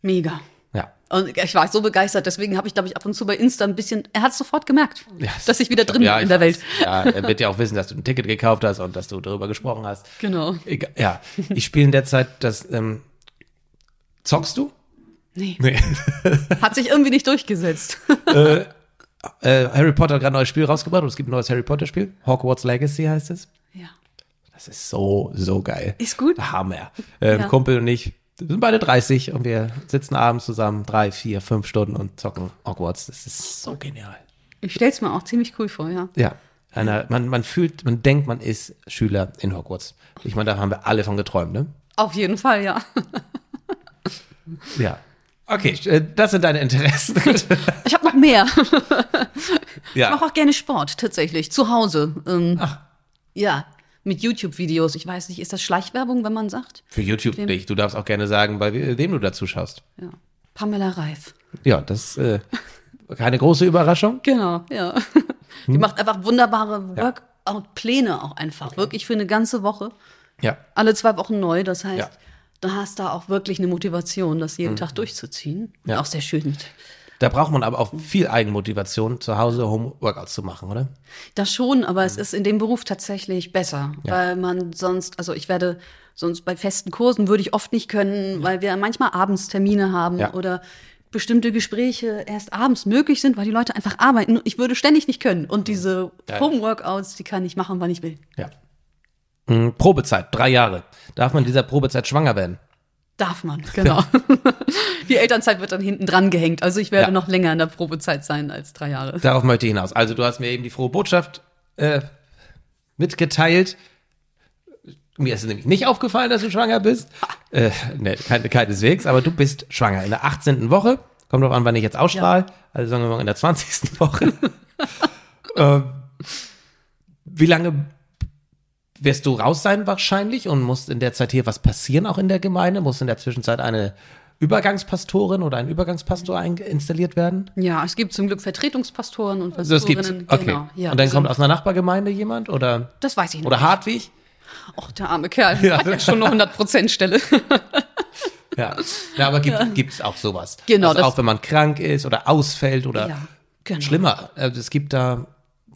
Mega. Ja. Und ich war so begeistert, deswegen habe ich, glaube ich, ab und zu bei Insta ein bisschen, er hat sofort gemerkt, Ja, dass ich wieder drin ja, bin in der Welt. Ja, er wird ja auch wissen, dass du ein Ticket gekauft hast und dass du darüber gesprochen hast. Genau. Egal, ja, ich spiele in der Zeit das. Ähm, zockst du? Nee, Nee. hat sich irgendwie nicht durchgesetzt. äh, Harry Potter hat gerade ein neues Spiel rausgebracht und es gibt ein neues Harry Potter Spiel. Hogwarts Legacy heißt es. Das ist so, so geil. Ist gut? Hammer. Ähm, Ja. Kumpel und ich sind beide 30 und wir sitzen abends zusammen drei, vier, fünf Stunden und zocken Hogwarts. Das ist so genial. Ich stell's mir auch ziemlich cool vor, ja. Ja. Einer, man, man fühlt, man denkt, man ist Schüler in Hogwarts. Ich meine, da haben wir alle von geträumt, ne? Auf jeden Fall, ja. Ja. Okay, äh, das sind deine Interessen. Ich habe noch mehr. Ich ja. mache auch gerne Sport, tatsächlich, zu Hause. Ähm, Ja, mit YouTube-Videos. Ich weiß nicht, ist das Schleichwerbung, wenn man sagt? Für YouTube Wem- nicht. Du darfst auch gerne sagen, bei we- wem du dazu schaust. Ja. Pamela Reif. Ja, das äh, keine große Überraschung. Genau, ja. Die macht einfach wunderbare Workout-Pläne auch einfach. Wirklich für eine ganze Woche. Ja. Alle zwei Wochen neu. Das heißt, Ja. du hast da auch wirklich eine Motivation, das jeden Tag durchzuziehen. Ja. Auch sehr schön. Da braucht man aber auch viel Eigenmotivation, zu Hause Home-Workouts zu machen, oder? Das schon, aber es ist in dem Beruf tatsächlich besser, Ja. weil man sonst, also ich werde sonst bei festen Kursen würde ich oft nicht können, weil wir manchmal abends Termine haben Ja. oder bestimmte Gespräche erst abends möglich sind, weil die Leute einfach arbeiten. Ich würde ständig nicht können und diese Ja. Home-Workouts, die kann ich machen, wann ich will. Ja. Mhm, Probezeit, drei Jahre. Darf man in dieser Probezeit schwanger werden? Darf man, genau. die Elternzeit wird dann hinten dran gehängt. Also ich werde Ja. noch länger in der Probezeit sein als drei Jahre. Darauf möchte ich hinaus. Also du hast mir eben die frohe Botschaft äh, mitgeteilt. Mir ist es nämlich nicht aufgefallen, dass du schwanger bist. Äh, ne, keine, keineswegs, aber du bist schwanger. In der 18. Woche, kommt drauf an, wann ich jetzt ausstrahle, also sagen wir mal in der 20. Woche. ähm, wie lange wirst du raus sein wahrscheinlich und muss in der Zeit hier was passieren, auch in der Gemeinde? Muss in der Zwischenzeit eine Übergangspastorin oder ein Übergangspastor installiert werden? Ja, es gibt zum Glück Vertretungspastoren und Also. Pastorinnen. Okay. Genau. Ja, und dann kommt aus einer Nachbargemeinde jemand oder das weiß ich nicht. oder Hartwig? Ach, der arme Kerl hat ja schon eine 100% Stelle. Ja. ja, aber gibt gibt's auch sowas. Genau, Also auch wenn man krank ist oder ausfällt oder ja, genau. schlimmer. Also es gibt da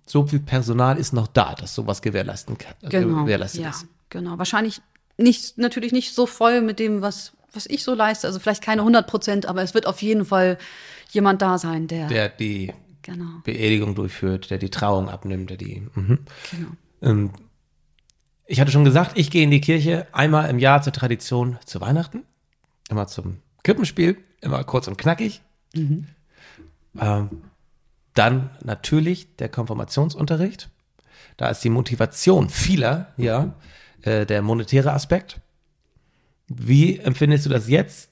so viel Personal ist noch da, dass sowas gewährleisten kann. äh, Genau. Gewährleistet Ja, ist. genau. Wahrscheinlich nicht, natürlich nicht so voll mit dem, was, was ich so leiste. Also vielleicht keine 100 Prozent, aber es wird auf jeden Fall jemand da sein, der, Der die genau, Beerdigung durchführt, der die Trauung abnimmt, der die. Mhm. genau. Ähm, ich hatte schon gesagt, ich gehe in die Kirche einmal im Jahr zur Tradition zu Weihnachten, immer zum Krippenspiel, immer kurz und knackig. Ähm, dann natürlich der Konfirmationsunterricht. Da ist die Motivation vieler, ja, äh, der monetäre Aspekt. Wie empfindest du das jetzt?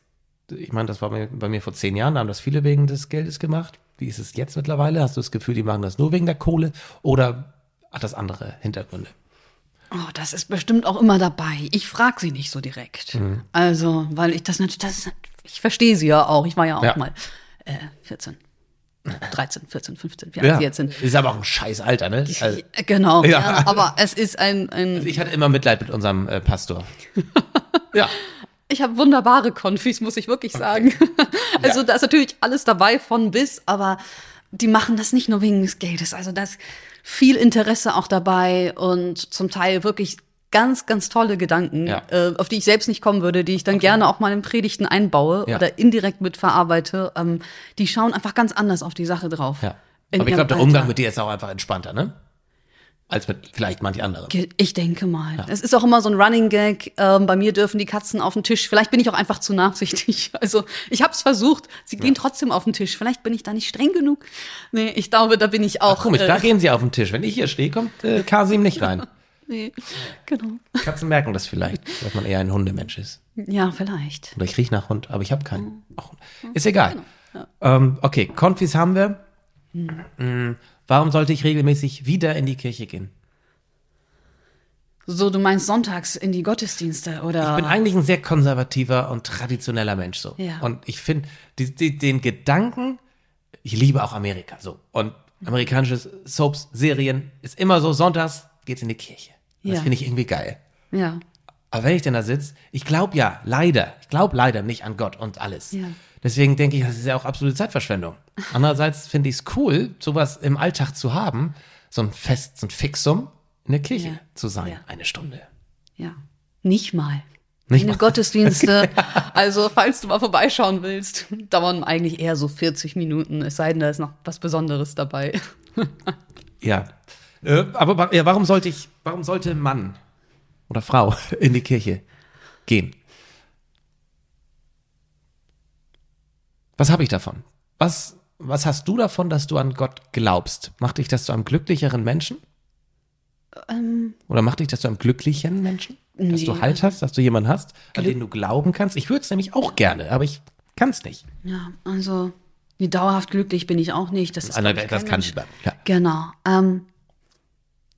Ich meine, das war bei, mir vor zehn Jahren, da haben das viele wegen des Geldes gemacht. Wie ist es jetzt mittlerweile? Hast du das Gefühl, die machen das nur wegen der Kohle oder hat das andere Hintergründe? Oh, das ist bestimmt auch immer dabei. Ich frage sie nicht so direkt. Mhm. Also, weil ich das natürlich, das ich verstehe sie ja auch. Ich war ja auch Ja. mal äh, 14, 13, 14, 15, wie alt sie jetzt sind. Ist aber auch ein scheiß Alter, ne? Also, Genau, Ja. ja. aber es ist ein, ein ich hatte immer Mitleid mit unserem äh, Pastor. ja. Ich habe wunderbare Konfis, muss ich wirklich sagen. Also da ist natürlich alles dabei von bis, aber die machen das nicht nur wegen des Geldes. Also da ist viel Interesse auch dabei und zum Teil wirklich ganz, ganz tolle Gedanken, Ja. äh, auf die ich selbst nicht kommen würde, die ich dann gerne auch mal in Predigten einbaue Ja. oder indirekt mitverarbeite. Ähm, die schauen einfach ganz anders auf die Sache drauf. Ja. Aber ich glaube, der Umgang mit dir ist auch einfach entspannter, ne? Als mit vielleicht manch anderen. Ich denke mal. Es ist auch immer so ein Running Gag. Ähm, bei mir dürfen die Katzen auf den Tisch. Vielleicht bin ich auch einfach zu nachsichtig. Also ich habe es versucht. Sie gehen trotzdem auf den Tisch. Vielleicht bin ich da nicht streng genug. Nee, ich glaube, da bin ich auch. Komisch, äh, da gehen sie auf den Tisch. Wenn ich hier stehe, kommt äh, Kasim nicht rein. nee, genau. Katzen merken das vielleicht, dass man eher ein Hundemensch ist. Ja, vielleicht. Oder ich rieche nach Hund, aber ich habe keinen. Ach, Ist egal. Ähm, okay, Konfis haben wir. Mm, Warum sollte ich regelmäßig wieder in die Kirche gehen? So, du meinst sonntags in die Gottesdienste oder? Ich bin eigentlich ein sehr konservativer und traditioneller Mensch so. Ja. Und ich finde den Gedanken, ich liebe auch Amerika so. Und amerikanische Soaps, Serien, ist immer so, sonntags geht's in die Kirche. Das Ja. finde ich irgendwie geil. ja. Aber wenn ich denn da sitze, ich glaube ja, leider, ich glaube leider nicht an Gott und alles. Ja. Deswegen denke ich, das ist ja auch absolute Zeitverschwendung. Andererseits finde ich es cool, sowas im Alltag zu haben, so ein Fest, so ein Fixum in der Kirche Ja. zu sein, Ja. eine Stunde. Ja. Nicht mal. Nicht mal. Gottesdienste, also falls du mal vorbeischauen willst, dauern eigentlich eher so 40 Minuten, es sei denn, da ist noch was Besonderes dabei. Ja. Äh, aber ja, warum sollte ich, warum sollte Mann oder Frau in die Kirche gehen? Was habe ich davon? Was, was hast du davon, dass du an Gott glaubst? Macht dich das zu einem glücklicheren Menschen? Ähm, Oder macht dich das zu einem glücklichen Menschen? Dass Nee. du Halt hast, dass du jemanden hast, an den du glauben kannst? Ich würde es nämlich auch gerne, aber ich kann es nicht. ja, also wie dauerhaft glücklich bin ich auch nicht. Das, ist, ich, das kann ich bleiben. Ja. Genau. Ähm,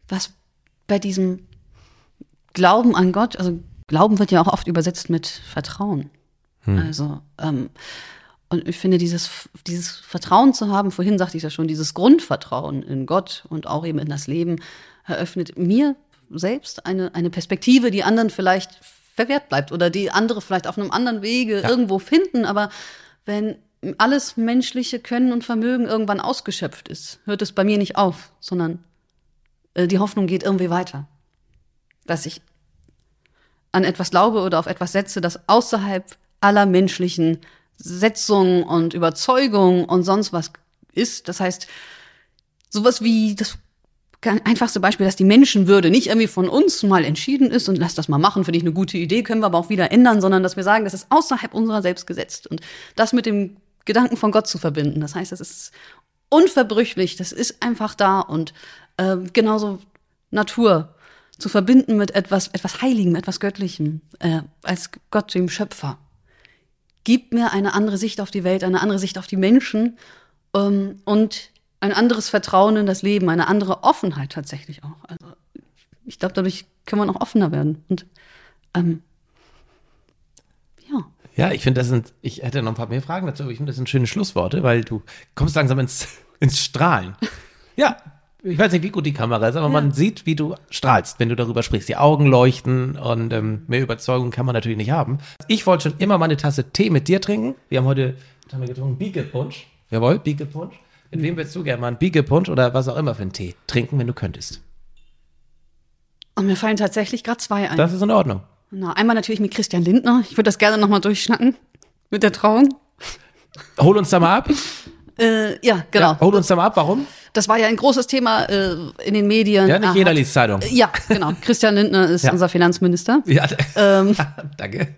was bei diesem Glauben an Gott, also Glauben wird ja auch oft übersetzt mit Vertrauen. Also, ähm, und ich finde, dieses, dieses Vertrauen zu haben, vorhin sagte ich ja schon, dieses Grundvertrauen in Gott und auch eben in das Leben, eröffnet mir selbst eine, eine Perspektive, die anderen vielleicht verwehrt bleibt oder die andere vielleicht auf einem anderen Wege irgendwo finden. Aber wenn alles menschliche Können und Vermögen irgendwann ausgeschöpft ist, hört es bei mir nicht auf, sondern die Hoffnung geht irgendwie weiter. Dass ich an etwas glaube oder auf etwas setze, das außerhalb aller menschlichen Setzungen und Überzeugungen und sonst was ist. Das heißt, sowas wie das einfachste Beispiel, dass die Menschenwürde nicht irgendwie von uns mal entschieden ist und lass das mal machen, finde ich eine gute Idee, können wir aber auch wieder ändern, sondern dass wir sagen, das ist außerhalb unserer selbst gesetzt und das mit dem Gedanken von Gott zu verbinden. Das heißt, das ist unverbrüchlich, das ist einfach da und äh, genauso Natur zu verbinden mit etwas, etwas Heiligem, etwas Göttlichem, äh, als Gott, dem Schöpfer, gibt mir eine andere Sicht auf die Welt, eine andere Sicht auf die Menschen ähm, und ein anderes Vertrauen in das Leben, eine andere Offenheit tatsächlich auch. Also ich glaube, dadurch kann man auch offener werden. Und ähm, ja. Ja, ich finde, das sind, ich hätte noch ein paar mehr Fragen dazu, aber ich finde, das sind schöne Schlussworte, weil du kommst langsam ins, ins Strahlen. Ja, ich weiß nicht, wie gut die Kamera ist, aber man sieht, wie du strahlst, wenn du darüber sprichst. Die Augen leuchten und ähm, mehr Überzeugung kann man natürlich nicht haben. Ich wollte schon immer mal eine Tasse Tee mit dir trinken. Wir haben heute, was haben wir getrunken? Biegepunsch. Jawohl, Biegepunsch. Mit wem würdest du gerne mal einen Biegepunsch oder was auch immer für einen Tee trinken, wenn du könntest? Und mir fallen tatsächlich gerade zwei ein. Das ist in Ordnung. Na, einmal natürlich mit Christian Lindner. Ich würde das gerne nochmal durchschnacken. Mit der Trauung. Hol uns da mal ab. Äh, ja, genau. Ja, hol uns da mal ab. Warum? Das war ja ein großes Thema äh, in den Medien. Ja, nicht Er jeder liest Zeitung. Ja, genau. Christian Lindner ist Ja. unser Finanzminister Ja, Ähm. danke.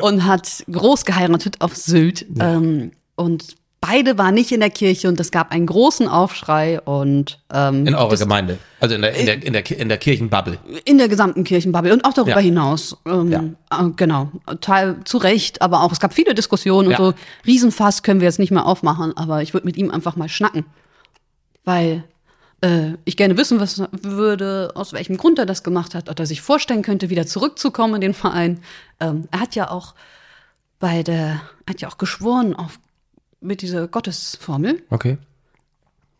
und hat groß geheiratet auf Sylt. Ähm, und beide waren nicht in der Kirche und es gab einen großen Aufschrei und ähm, In eurer Gemeinde. Also in der, in der, in der, in der Kirchenbubble. in der gesamten Kirchenbubble und auch darüber Ja. hinaus. Ähm, äh, genau, Teil zu Recht, aber auch es gab viele Diskussionen Ja. und so. Riesenfass können wir jetzt nicht mehr aufmachen, aber ich würde mit ihm einfach mal schnacken, weil äh, ich gerne wissen was würde, aus welchem Grund er das gemacht hat, ob er sich vorstellen könnte, wieder zurückzukommen in den Verein. Ähm, er hat ja auch bei der, er hat ja auch geschworen auf mit dieser Gottesformel. Okay.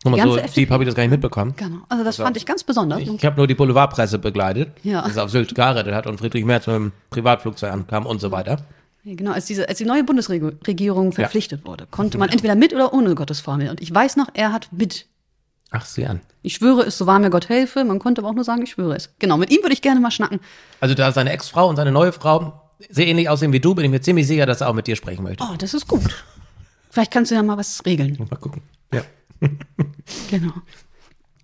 Nochmal so deep habe ich das gar nicht mitbekommen. Genau, also das fand ich ganz besonders. Ich habe nur die Boulevardpresse begleitet, Ja. dass er auf Sylt geheiratet hat und Friedrich Merz mit dem Privatflugzeug ankam und so weiter. Ja, Genau, als, diese, als die neue Bundesregierung verpflichtet wurde, konnte man entweder mit oder ohne Gottesformel. Und ich weiß noch, er hat mit Ach, sieh an. Ich schwöre es, so wahr mir Gott helfe. Man konnte aber auch nur sagen, ich schwöre es. Genau, mit ihm würde ich gerne mal schnacken. Also da seine Ex-Frau und seine neue Frau sehr ähnlich aussehen wie du, bin ich mir ziemlich sicher, dass er auch mit dir sprechen möchte. Oh, das ist gut. Vielleicht kannst du ja mal was regeln. Mal gucken. Ja. Genau.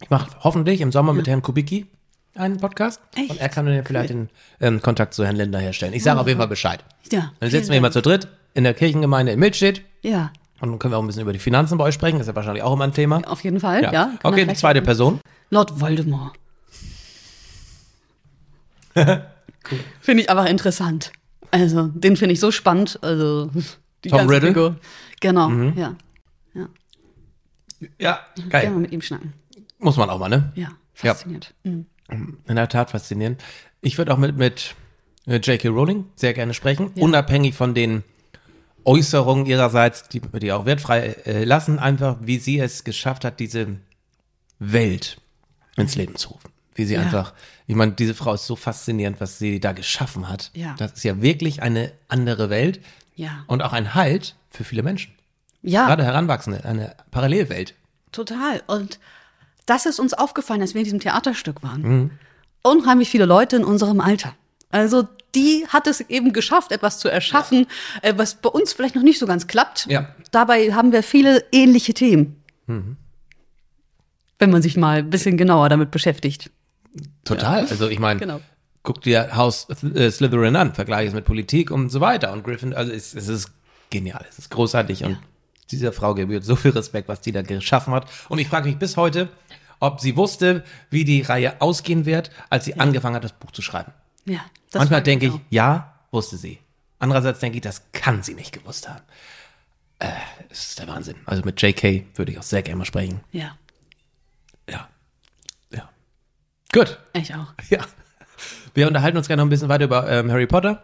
Ich mache hoffentlich im Sommer mit Herrn Kubicki einen Podcast. Echt? Und er kann dann vielleicht den ähm, Kontakt zu Herrn Lindner herstellen. Ich sage auf jeden Fall Bescheid. Ja. Dann sitzen wir vielen immer zu dritt in der Kirchengemeinde in Milstedt. Ja, Und dann können wir auch ein bisschen über die Finanzen bei euch sprechen. Das ist ja wahrscheinlich auch immer ein Thema. auf jeden Fall. Ja. man Okay, die gleich zweite. Person. Lord Voldemort. Finde ich aber interessant. Also, den finde ich so spannend. Also, die Tom ganze Riddle? Mhm. Figur. Genau, ja. Ja, Gerne geil. mal mit ihm schnacken. Muss man auch mal, ne? Ja, Ja. fasziniert. Mhm. In der Tat faszinierend. Ich würde auch mit, mit äh, J.K. Rowling sehr gerne sprechen, unabhängig von den Äußerungen ihrerseits, die, die auch wertfrei äh, lassen, einfach wie sie es geschafft hat, diese Welt ins Leben zu rufen. Wie sie Ja. einfach, ich meine, diese Frau ist so faszinierend, was sie da geschaffen hat. Ja. Das ist ja wirklich eine andere Welt Ja. und auch ein Halt für viele Menschen. Ja, Gerade Heranwachsende, eine Parallelwelt. total. Und das ist uns aufgefallen, als wir in diesem Theaterstück waren. Mhm. Unheimlich viele Leute in unserem Alter. Also die hat es eben geschafft, etwas zu erschaffen, äh, was bei uns vielleicht noch nicht so ganz klappt. Ja. Mhm. Dabei haben wir viele ähnliche Themen. Wenn man sich mal ein bisschen genauer damit beschäftigt. Total. Also ich meine, Genau. Guck dir Haus äh, Slytherin an, vergleich es mit Politik und so weiter. Und Griffin, also es, es ist genial, es ist großartig und dieser Frau gebührt so viel Respekt, was die da geschaffen hat. Und ich frage mich bis heute, ob sie wusste, wie die Reihe ausgehen wird, als sie angefangen hat, das Buch zu schreiben. Ja, das Manchmal denke ich, ja, wusste sie. Andererseits denke ich, das kann sie nicht gewusst haben. Äh, das ist der Wahnsinn. Also mit JK würde ich auch sehr gerne mal sprechen. Ja, Ja. Ja. Gut. ich auch. Ja. Wir unterhalten uns gerne noch ein bisschen weiter über ähm, Harry Potter.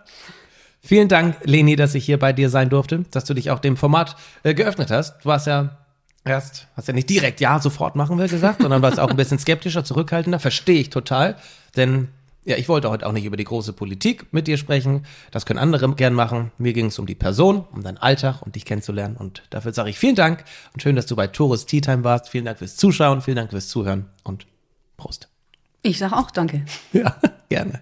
Vielen Dank, Leni, dass ich hier bei dir sein durfte, dass du dich auch dem Format äh, geöffnet hast. Du warst ja erst, hast ja nicht direkt ja sofort machen wir gesagt, sondern warst auch ein bisschen skeptischer, zurückhaltender. Verstehe ich total, denn ja, ich wollte heute auch nicht über die große Politik mit dir sprechen. Das können andere gern machen. Mir ging es um die Person, um deinen Alltag und dich kennenzulernen. Und dafür sage ich vielen Dank und schön, dass du bei Tourist Tea Time warst. Vielen Dank fürs Zuschauen, vielen Dank fürs Zuhören und Prost. Ich sage auch danke. Ja, gerne.